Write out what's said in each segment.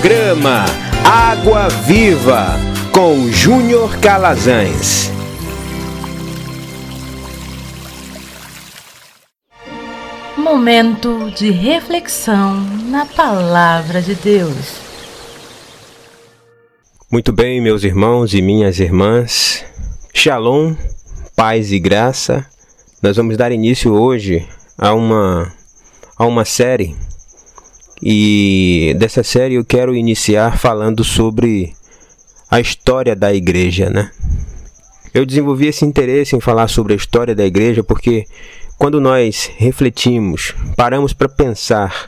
Programa Água Viva com Júnior Calazans. Momento de reflexão na palavra de Deus. Muito bem, meus irmãos e minhas irmãs. Shalom, paz e graça. Nós vamos dar início hoje a uma a uma série e dessa série eu quero iniciar falando sobre a história da igreja, né? Eu desenvolvi esse interesse em falar sobre a história da igreja porque quando nós refletimos, paramos para pensar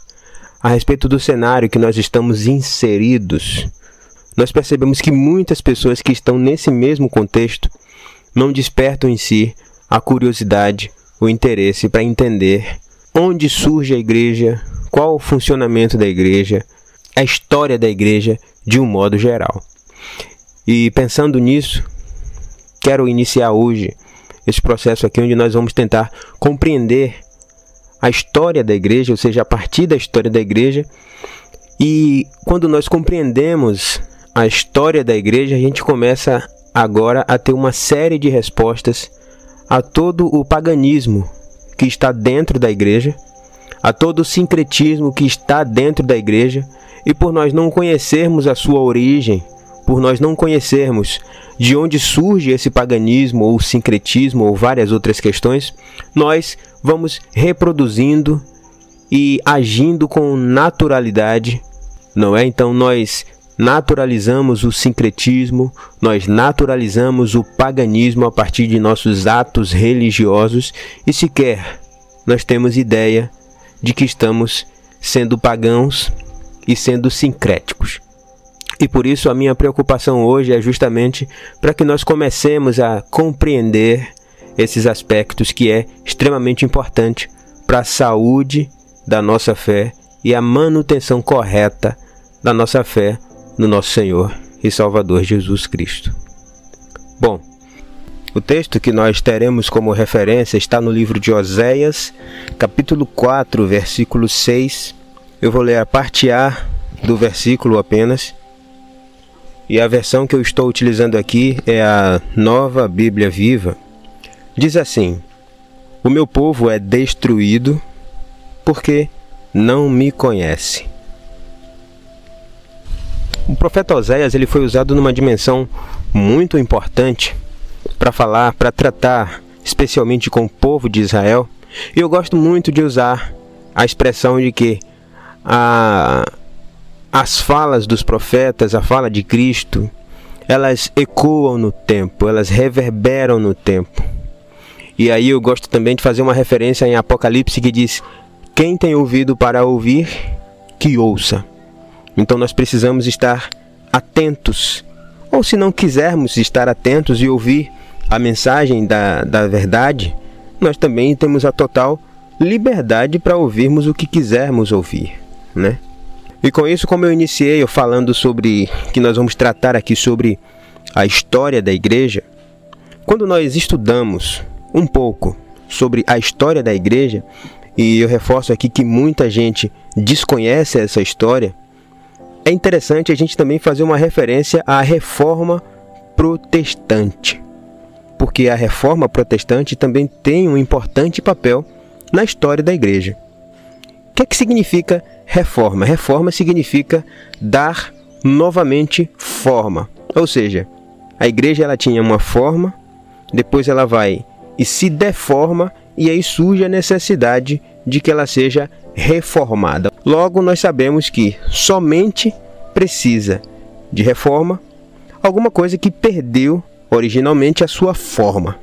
a respeito do cenário que nós estamos inseridos, nós percebemos que muitas pessoas que estão nesse mesmo contexto não despertam em si a curiosidade, o interesse para entender onde surge a igreja, qual o funcionamento da igreja, a história da igreja de um modo geral. E pensando nisso, quero iniciar hoje esse processo aqui onde nós vamos tentar compreender a história da igreja, ou seja, a partir da história da igreja. E quando nós compreendemos a história da igreja, a gente começa agora a ter uma série de respostas a todo o paganismo que está dentro da igreja a todo o sincretismo que está dentro da igreja e por nós não conhecermos a sua origem, por nós não conhecermos de onde surge esse paganismo ou sincretismo ou várias outras questões, nós vamos reproduzindo e agindo com naturalidade, não é? Então nós naturalizamos o sincretismo, nós naturalizamos o paganismo a partir de nossos atos religiosos e sequer nós temos ideia de que estamos sendo pagãos e sendo sincréticos. E por isso a minha preocupação hoje é justamente para que nós comecemos a compreender esses aspectos que é extremamente importante para a saúde da nossa fé e a manutenção correta da nossa fé no nosso Senhor e Salvador Jesus Cristo. Bom, o texto que nós teremos como referência está no livro de Oséias, capítulo 4, versículo 6. Eu vou ler a parte A do versículo apenas. E a versão que eu estou utilizando aqui é a Nova Bíblia Viva. Diz assim: O meu povo é destruído porque não me conhece. O profeta Oséias ele foi usado numa dimensão muito importante para falar, para tratar especialmente com o povo de Israel. Eu gosto muito de usar a expressão de que a, as falas dos profetas, a fala de Cristo, elas ecoam no tempo, elas reverberam no tempo. E aí eu gosto também de fazer uma referência em Apocalipse que diz: Quem tem ouvido para ouvir, que ouça. Então nós precisamos estar atentos, ou se não quisermos estar atentos e ouvir a mensagem da, da verdade, nós também temos a total liberdade para ouvirmos o que quisermos ouvir, né? E com isso, como eu iniciei eu falando sobre que nós vamos tratar aqui sobre a história da igreja, quando nós estudamos um pouco sobre a história da igreja, e eu reforço aqui que muita gente desconhece essa história, é interessante a gente também fazer uma referência à reforma protestante porque a reforma protestante também tem um importante papel na história da igreja. O que é que significa reforma? Reforma significa dar novamente forma. Ou seja, a igreja ela tinha uma forma, depois ela vai e se deforma e aí surge a necessidade de que ela seja reformada. Logo, nós sabemos que somente precisa de reforma alguma coisa que perdeu originalmente a sua forma.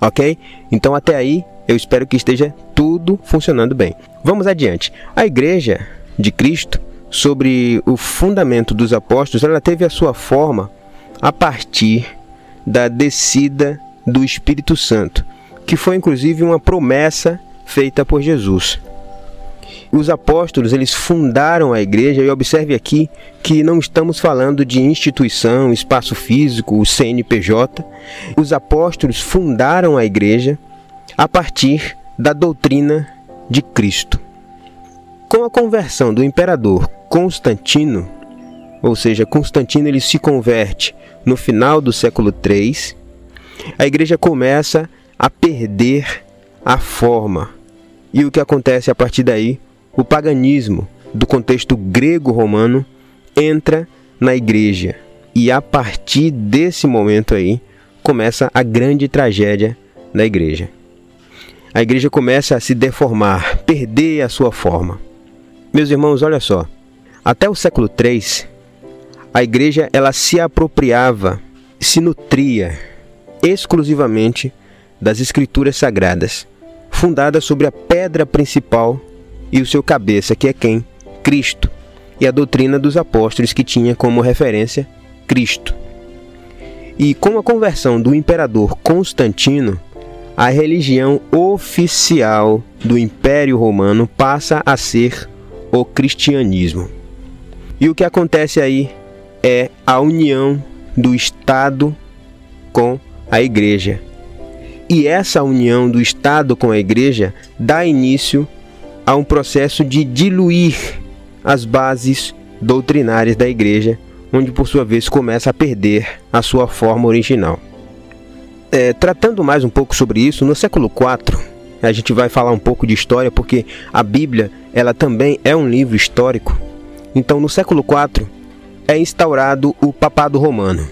Ok? Então até aí eu espero que esteja tudo funcionando bem. Vamos adiante. A igreja de Cristo, sobre o fundamento dos apóstolos, ela teve a sua forma a partir da descida do Espírito Santo, que foi inclusive uma promessa feita por Jesus os apóstolos eles fundaram a igreja e observe aqui que não estamos falando de instituição, espaço físico, o CNPJ. Os apóstolos fundaram a igreja a partir da doutrina de Cristo. Com a conversão do imperador Constantino, ou seja, Constantino ele se converte no final do século III, a igreja começa a perder a forma. E o que acontece a partir daí? O paganismo do contexto grego-romano entra na igreja. E a partir desse momento aí começa a grande tragédia da igreja. A igreja começa a se deformar, perder a sua forma. Meus irmãos, olha só. Até o século III, a igreja ela se apropriava, se nutria exclusivamente das escrituras sagradas, fundadas sobre a pedra principal e o seu cabeça, que é quem? Cristo, e a doutrina dos apóstolos que tinha como referência Cristo. E com a conversão do imperador Constantino, a religião oficial do Império Romano passa a ser o cristianismo. E o que acontece aí é a união do Estado com a Igreja. E essa união do Estado com a Igreja dá início a um processo de diluir as bases doutrinárias da Igreja, onde por sua vez começa a perder a sua forma original. É, tratando mais um pouco sobre isso, no século IV, a gente vai falar um pouco de história, porque a Bíblia ela também é um livro histórico. Então, no século IV, é instaurado o Papado Romano,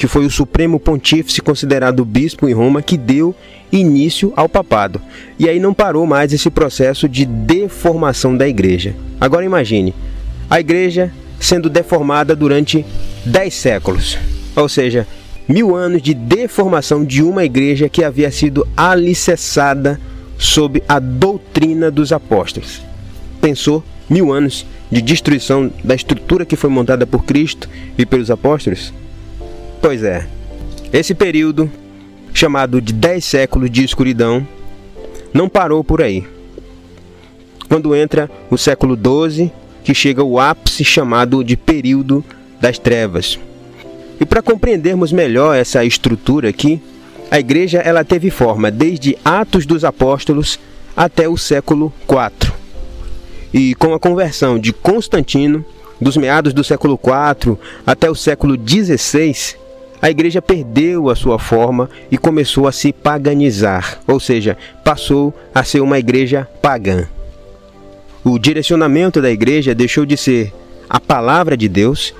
que foi o supremo pontífice considerado bispo em Roma que deu início ao papado. E aí não parou mais esse processo de deformação da igreja. Agora imagine, a igreja sendo deformada durante 10 séculos, ou seja, mil anos de deformação de uma igreja que havia sido alicerçada sob a doutrina dos apóstolos. Pensou mil anos de destruição da estrutura que foi montada por Cristo e pelos apóstolos? Pois é, esse período chamado de 10 séculos de escuridão, não parou por aí. Quando entra o século XII, que chega o ápice chamado de período das trevas. E para compreendermos melhor essa estrutura aqui, a igreja ela teve forma desde Atos dos Apóstolos até o século IV. E com a conversão de Constantino, dos meados do século IV até o século XVI, a igreja perdeu a sua forma e começou a se paganizar, ou seja, passou a ser uma igreja pagã. O direcionamento da igreja deixou de ser a palavra de Deus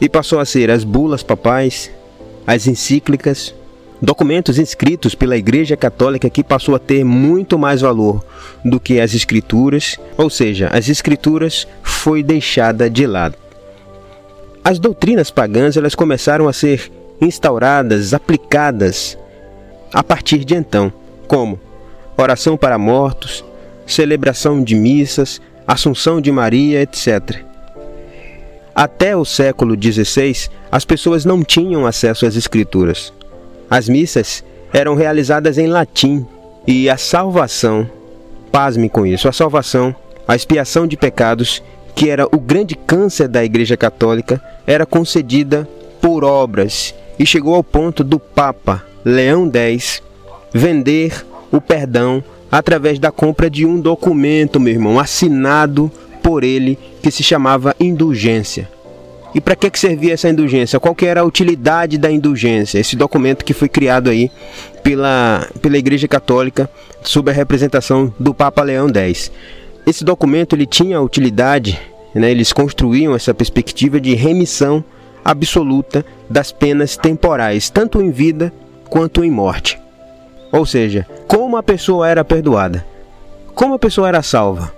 e passou a ser as bulas papais, as encíclicas, documentos escritos pela Igreja Católica que passou a ter muito mais valor do que as escrituras, ou seja, as escrituras foi deixada de lado. As doutrinas pagãs elas começaram a ser instauradas, aplicadas a partir de então, como oração para mortos, celebração de missas, Assunção de Maria, etc. Até o século XVI, as pessoas não tinham acesso às escrituras. As missas eram realizadas em latim e a salvação, pasme com isso, a salvação, a expiação de pecados, que era o grande câncer da Igreja Católica, era concedida por obras e chegou ao ponto do Papa Leão X vender o perdão através da compra de um documento, meu irmão, assinado por ele, que se chamava indulgência. E para que, que servia essa indulgência? Qual que era a utilidade da indulgência? Esse documento que foi criado aí pela, pela Igreja Católica sob a representação do Papa Leão X. Esse documento ele tinha a utilidade, né, eles construíam essa perspectiva de remissão absoluta das penas temporais, tanto em vida quanto em morte. Ou seja, como a pessoa era perdoada, como a pessoa era salva.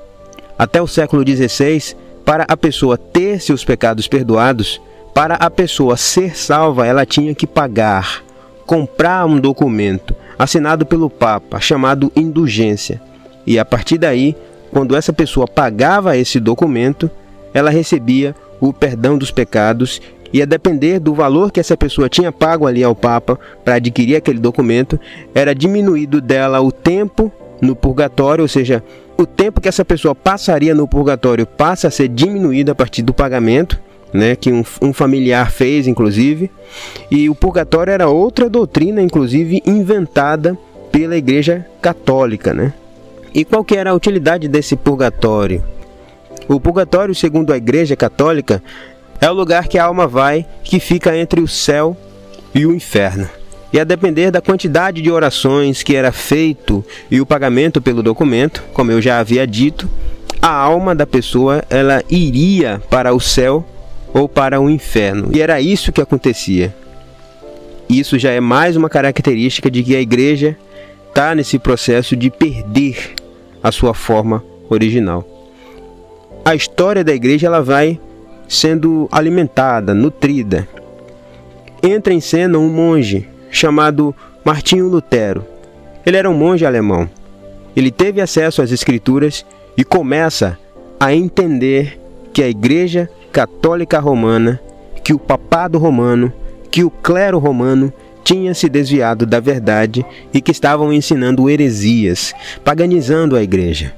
Até o século XVI, para a pessoa ter seus pecados perdoados, para a pessoa ser salva, ela tinha que pagar, comprar um documento assinado pelo Papa chamado indulgência. E a partir daí, quando essa pessoa pagava esse documento, ela recebia o perdão dos pecados ia depender do valor que essa pessoa tinha pago ali ao Papa para adquirir aquele documento, era diminuído dela o tempo no purgatório, ou seja, o tempo que essa pessoa passaria no purgatório passa a ser diminuído a partir do pagamento, né, que um, um familiar fez, inclusive, e o purgatório era outra doutrina, inclusive inventada pela Igreja Católica, né? E qual que era a utilidade desse purgatório? O purgatório, segundo a Igreja Católica, é o lugar que a alma vai que fica entre o céu e o inferno. E a depender da quantidade de orações que era feito e o pagamento pelo documento, como eu já havia dito, a alma da pessoa ela iria para o céu ou para o inferno. E era isso que acontecia. Isso já é mais uma característica de que a igreja está nesse processo de perder a sua forma original a história da igreja ela vai sendo alimentada, nutrida. Entra em cena um monge chamado Martinho Lutero. Ele era um monge alemão. Ele teve acesso às escrituras e começa a entender que a Igreja Católica Romana, que o papado romano, que o clero romano tinha se desviado da verdade e que estavam ensinando heresias, paganizando a igreja.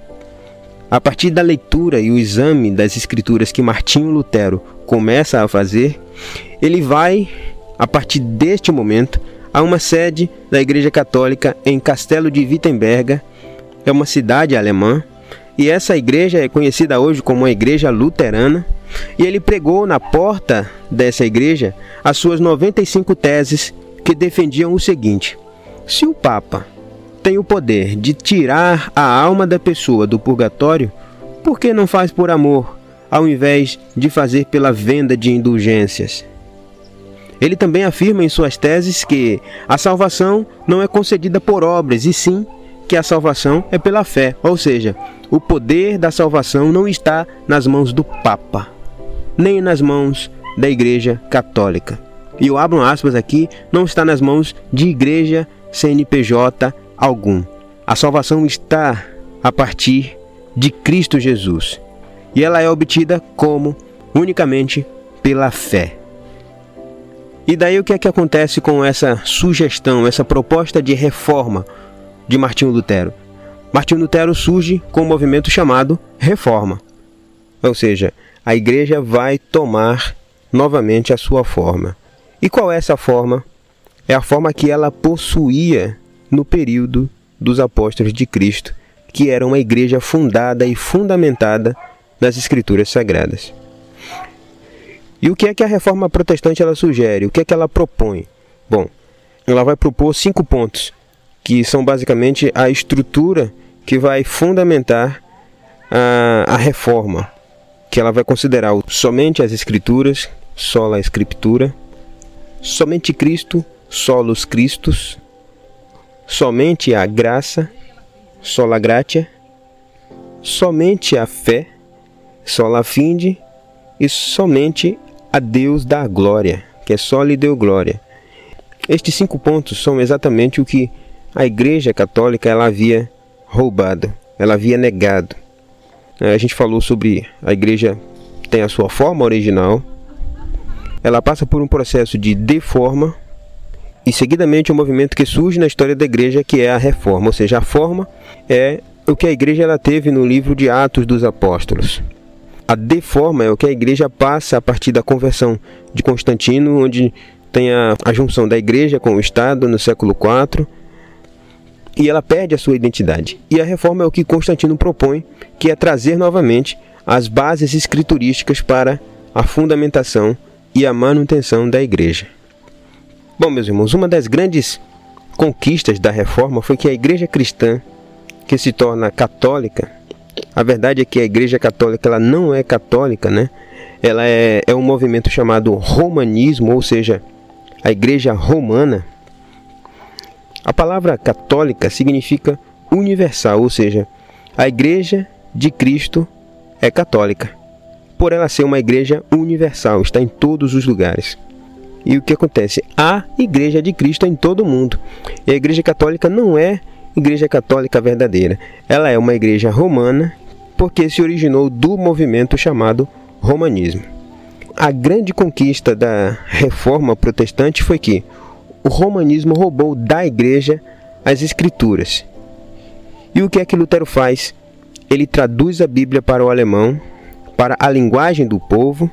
A partir da leitura e o exame das escrituras que Martinho Lutero começa a fazer, ele vai, a partir deste momento, a uma sede da Igreja Católica em Castelo de Wittenberg, é uma cidade alemã, e essa igreja é conhecida hoje como a Igreja Luterana, e ele pregou na porta dessa igreja as suas 95 teses que defendiam o seguinte: se o Papa tem o poder de tirar a alma da pessoa do purgatório, por que não faz por amor, ao invés de fazer pela venda de indulgências? Ele também afirma em suas teses que a salvação não é concedida por obras, e sim que a salvação é pela fé, ou seja, o poder da salvação não está nas mãos do Papa, nem nas mãos da Igreja Católica. E eu abro aspas aqui, não está nas mãos de igreja, CNPJ, algum. A salvação está a partir de Cristo Jesus e ela é obtida como unicamente pela fé. E daí o que é que acontece com essa sugestão, essa proposta de reforma de Martinho Lutero? Martinho Lutero surge com um movimento chamado Reforma. Ou seja, a igreja vai tomar novamente a sua forma. E qual é essa forma? É a forma que ela possuía no período dos apóstolos de Cristo, que era uma igreja fundada e fundamentada nas escrituras sagradas. E o que é que a reforma protestante ela sugere? O que é que ela propõe? Bom, ela vai propor cinco pontos, que são basicamente a estrutura que vai fundamentar a, a reforma, que ela vai considerar somente as escrituras, sola escritura, somente Cristo, solos Cristos, somente a graça, sola gratia, somente a fé, sola fide, e somente a Deus da glória, que é só lhe deu glória. Estes cinco pontos são exatamente o que a Igreja Católica ela havia roubado, ela havia negado. A gente falou sobre a Igreja tem a sua forma original, ela passa por um processo de deforma, e seguidamente o um movimento que surge na história da igreja, que é a reforma, ou seja, a forma é o que a igreja ela teve no livro de Atos dos Apóstolos. A deforma é o que a igreja passa a partir da conversão de Constantino, onde tem a, a junção da igreja com o Estado no século IV, e ela perde a sua identidade. E a reforma é o que Constantino propõe, que é trazer novamente as bases escriturísticas para a fundamentação e a manutenção da igreja. Bom, meus irmãos, uma das grandes conquistas da reforma foi que a igreja cristã, que se torna católica, a verdade é que a igreja católica ela não é católica, né? Ela é, é um movimento chamado romanismo, ou seja, a igreja romana. A palavra católica significa universal, ou seja, a igreja de Cristo é católica. Por ela ser uma igreja universal, está em todos os lugares. E o que acontece? Há igreja de Cristo em todo o mundo. E a igreja católica não é igreja católica verdadeira. Ela é uma igreja romana porque se originou do movimento chamado romanismo. A grande conquista da reforma protestante foi que o romanismo roubou da igreja as escrituras. E o que é que Lutero faz? Ele traduz a Bíblia para o alemão, para a linguagem do povo,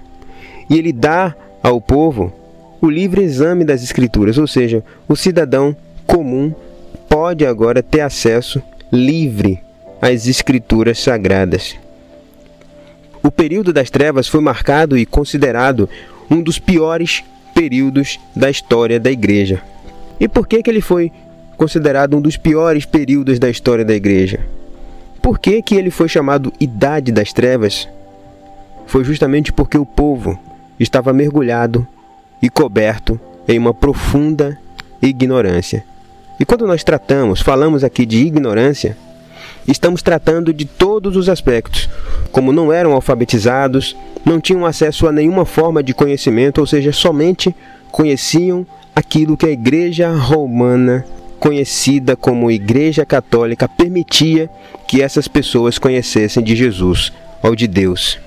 e ele dá ao povo o livre exame das Escrituras, ou seja, o cidadão comum pode agora ter acesso livre às Escrituras sagradas. o período das trevas foi marcado e considerado um dos piores períodos da história da igreja. E por que, que ele foi considerado um dos piores períodos da história da igreja? Por que, que ele foi chamado Idade das Trevas? Foi justamente porque o povo estava mergulhado e coberto em uma profunda ignorância. E quando nós tratamos, falamos aqui de ignorância, estamos tratando de todos os aspectos. Como não eram alfabetizados, não tinham acesso a nenhuma forma de conhecimento, ou seja, somente conheciam aquilo que a Igreja Romana, conhecida como Igreja Católica, permitia que essas pessoas conhecessem de Jesus ou de Deus.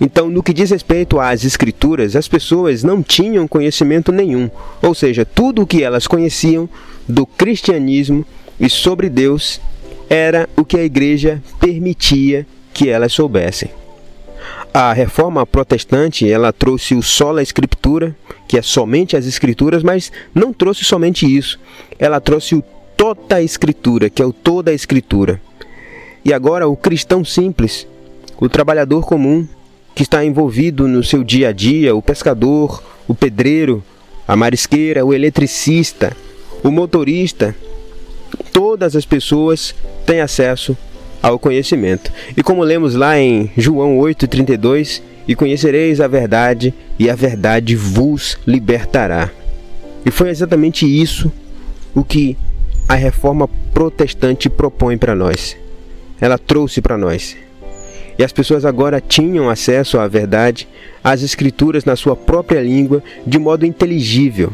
Então, no que diz respeito às Escrituras, as pessoas não tinham conhecimento nenhum, ou seja, tudo o que elas conheciam do cristianismo e sobre Deus era o que a igreja permitia que elas soubessem. A reforma protestante, ela trouxe o sola escritura, que é somente as escrituras, mas não trouxe somente isso. Ela trouxe o tota escritura, que é o toda a escritura. E agora o cristão simples, o trabalhador comum, que está envolvido no seu dia a dia, o pescador, o pedreiro, a marisqueira, o eletricista, o motorista, todas as pessoas têm acesso ao conhecimento. E como lemos lá em João 8:32, e conhecereis a verdade, e a verdade vos libertará. E foi exatamente isso o que a reforma protestante propõe para nós. Ela trouxe para nós. E as pessoas agora tinham acesso à verdade, às escrituras na sua própria língua, de modo inteligível.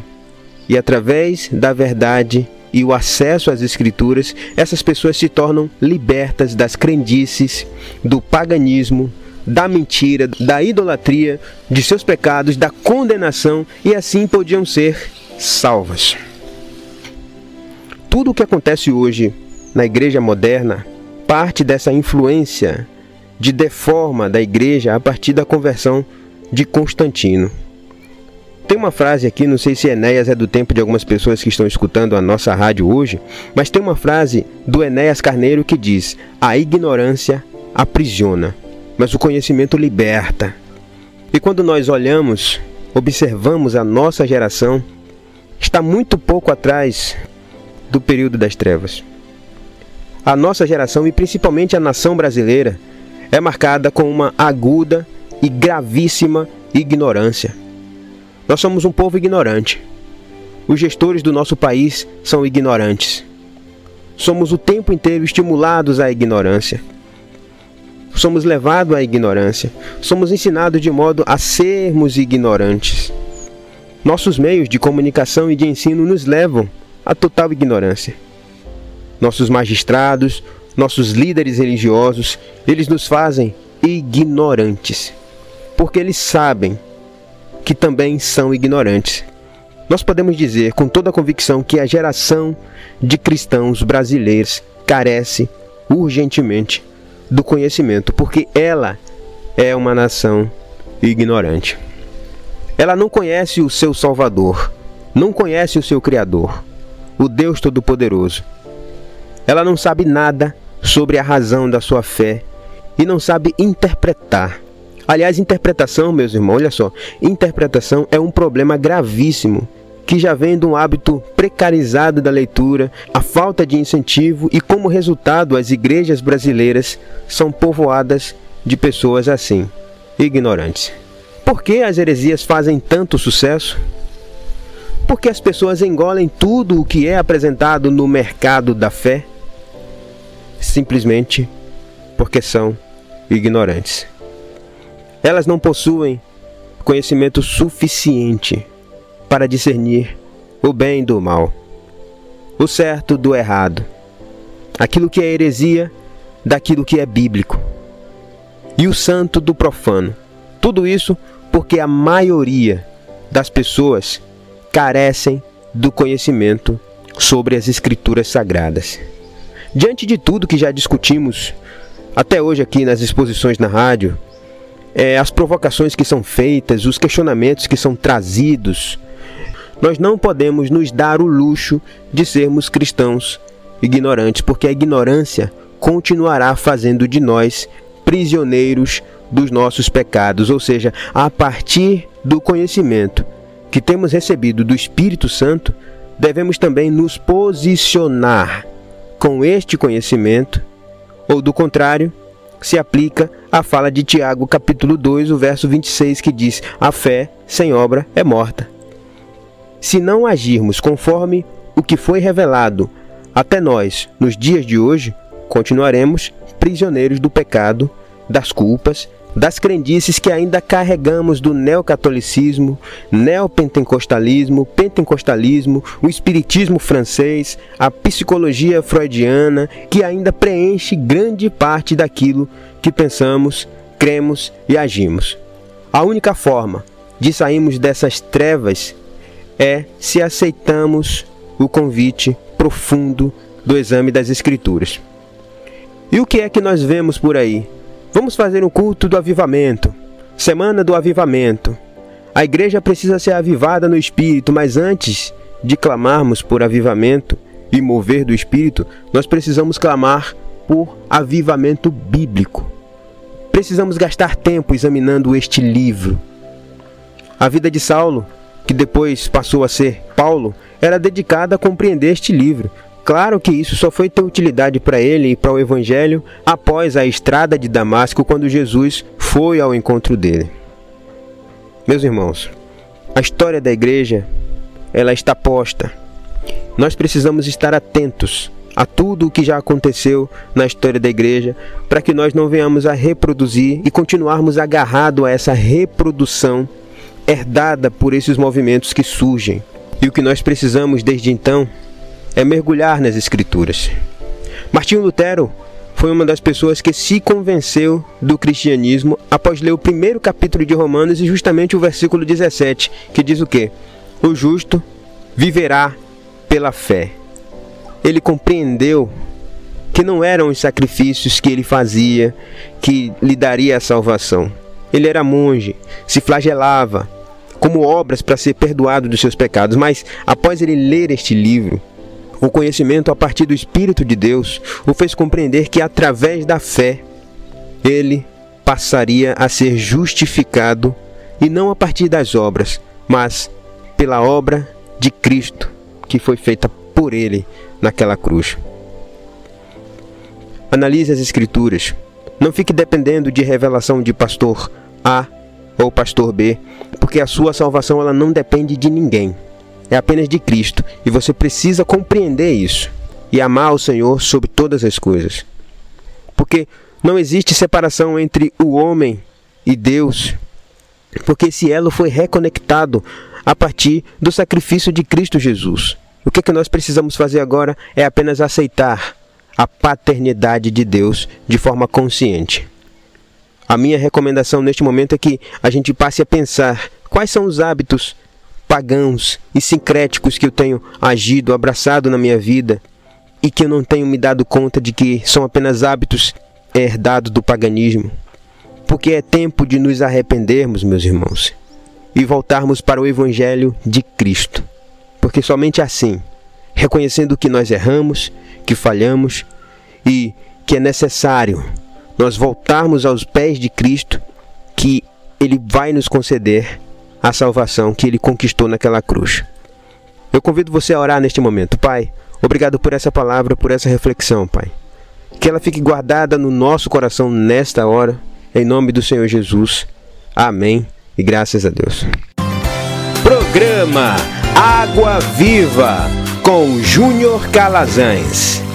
E através da verdade e o acesso às escrituras, essas pessoas se tornam libertas das crendices, do paganismo, da mentira, da idolatria, de seus pecados, da condenação e assim podiam ser salvas. Tudo o que acontece hoje na igreja moderna parte dessa influência de deforma da igreja a partir da conversão de Constantino. Tem uma frase aqui, não sei se Enéas é do tempo de algumas pessoas que estão escutando a nossa rádio hoje, mas tem uma frase do Enéas Carneiro que diz: A ignorância aprisiona, mas o conhecimento liberta. E quando nós olhamos, observamos a nossa geração, está muito pouco atrás do período das trevas. A nossa geração e principalmente a nação brasileira é marcada com uma aguda e gravíssima ignorância. Nós somos um povo ignorante. Os gestores do nosso país são ignorantes. Somos o tempo inteiro estimulados à ignorância. Somos levados à ignorância. Somos ensinados de modo a sermos ignorantes. Nossos meios de comunicação e de ensino nos levam à total ignorância. Nossos magistrados, nossos líderes religiosos, eles nos fazem ignorantes, porque eles sabem que também são ignorantes. Nós podemos dizer com toda a convicção que a geração de cristãos brasileiros carece urgentemente do conhecimento, porque ela é uma nação ignorante. Ela não conhece o seu Salvador, não conhece o seu Criador, o Deus Todo-Poderoso. Ela não sabe nada sobre a razão da sua fé e não sabe interpretar Aliás, interpretação, meus irmãos, olha só, interpretação é um problema gravíssimo que já vem de um hábito precarizado da leitura, a falta de incentivo e, como resultado, as igrejas brasileiras são povoadas de pessoas assim, ignorantes. Por que as heresias fazem tanto sucesso? Porque as pessoas engolem tudo o que é apresentado no mercado da fé, simplesmente porque são ignorantes. Elas não possuem conhecimento suficiente para discernir o bem do mal, o certo do errado, aquilo que é heresia daquilo que é bíblico, e o santo do profano. Tudo isso porque a maioria das pessoas carecem do conhecimento sobre as escrituras sagradas. Diante de tudo que já discutimos até hoje aqui nas exposições na rádio, é, as provocações que são feitas, os questionamentos que são trazidos, nós não podemos nos dar o luxo de sermos cristãos ignorantes, porque a ignorância continuará fazendo de nós prisioneiros dos nossos pecados, ou seja, a partir do conhecimento que temos recebido do Espírito Santo, devemos também nos posicionar com este conhecimento, ou do contrário, se aplica a fala de Tiago, capítulo 2, o verso 26, que diz: A fé sem obra é morta. Se não agirmos conforme o que foi revelado até nós nos dias de hoje, continuaremos prisioneiros do pecado, das culpas, das crendices que ainda carregamos do neocatolicismo, neopentecostalismo, pentecostalismo, o espiritismo francês, a psicologia freudiana, que ainda preenche grande parte daquilo que pensamos, cremos e agimos. A única forma de sairmos dessas trevas é se aceitamos o convite profundo do exame das Escrituras. E o que é que nós vemos por aí? Vamos fazer um culto do avivamento, semana do avivamento. A igreja precisa ser avivada no espírito, mas antes de clamarmos por avivamento e mover do espírito, nós precisamos clamar por avivamento bíblico. Precisamos gastar tempo examinando este livro. A vida de Saulo, que depois passou a ser Paulo, era dedicada a compreender este livro, Claro que isso só foi ter utilidade para ele e para o Evangelho após a estrada de Damasco, quando Jesus foi ao encontro dele. Meus irmãos, a história da igreja ela está posta. Nós precisamos estar atentos a tudo o que já aconteceu na história da igreja, para que nós não venhamos a reproduzir e continuarmos agarrados a essa reprodução herdada por esses movimentos que surgem. E o que nós precisamos desde então é mergulhar nas Escrituras. Martinho Lutero foi uma das pessoas que se convenceu do cristianismo após ler o primeiro capítulo de Romanos e justamente o versículo 17, que diz o quê? O justo viverá pela fé. Ele compreendeu que não eram os sacrifícios que ele fazia que lhe daria a salvação. Ele era monge, se flagelava como obras para ser perdoado dos seus pecados, mas após ele ler este livro, o conhecimento a partir do Espírito de Deus o fez compreender que através da fé ele passaria a ser justificado e não a partir das obras, mas pela obra de Cristo que foi feita por ele naquela cruz. Analise as Escrituras. Não fique dependendo de revelação de pastor A ou pastor B, porque a sua salvação ela não depende de ninguém é apenas de Cristo e você precisa compreender isso e amar o Senhor sobre todas as coisas. Porque não existe separação entre o homem e Deus, porque esse elo foi reconectado a partir do sacrifício de Cristo Jesus. O que, é que nós precisamos fazer agora é apenas aceitar a paternidade de Deus de forma consciente. A minha recomendação neste momento é que a gente passe a pensar quais são os hábitos pagãos e sincréticos que eu tenho agido, abraçado na minha vida e que eu não tenho me dado conta de que são apenas hábitos herdados do paganismo. Porque é tempo de nos arrependermos, meus irmãos, e voltarmos para o Evangelho de Cristo. Porque somente assim, reconhecendo que nós erramos, que falhamos e que é necessário nós voltarmos aos pés de Cristo, que Ele vai nos conceder a salvação que ele conquistou naquela cruz. Eu convido você a orar neste momento. Pai, obrigado por essa palavra, por essa reflexão, Pai. Que ela fique guardada no nosso coração nesta hora, em nome do Senhor Jesus. Amém e graças a Deus. Programa Água Viva com Júnior Calazans.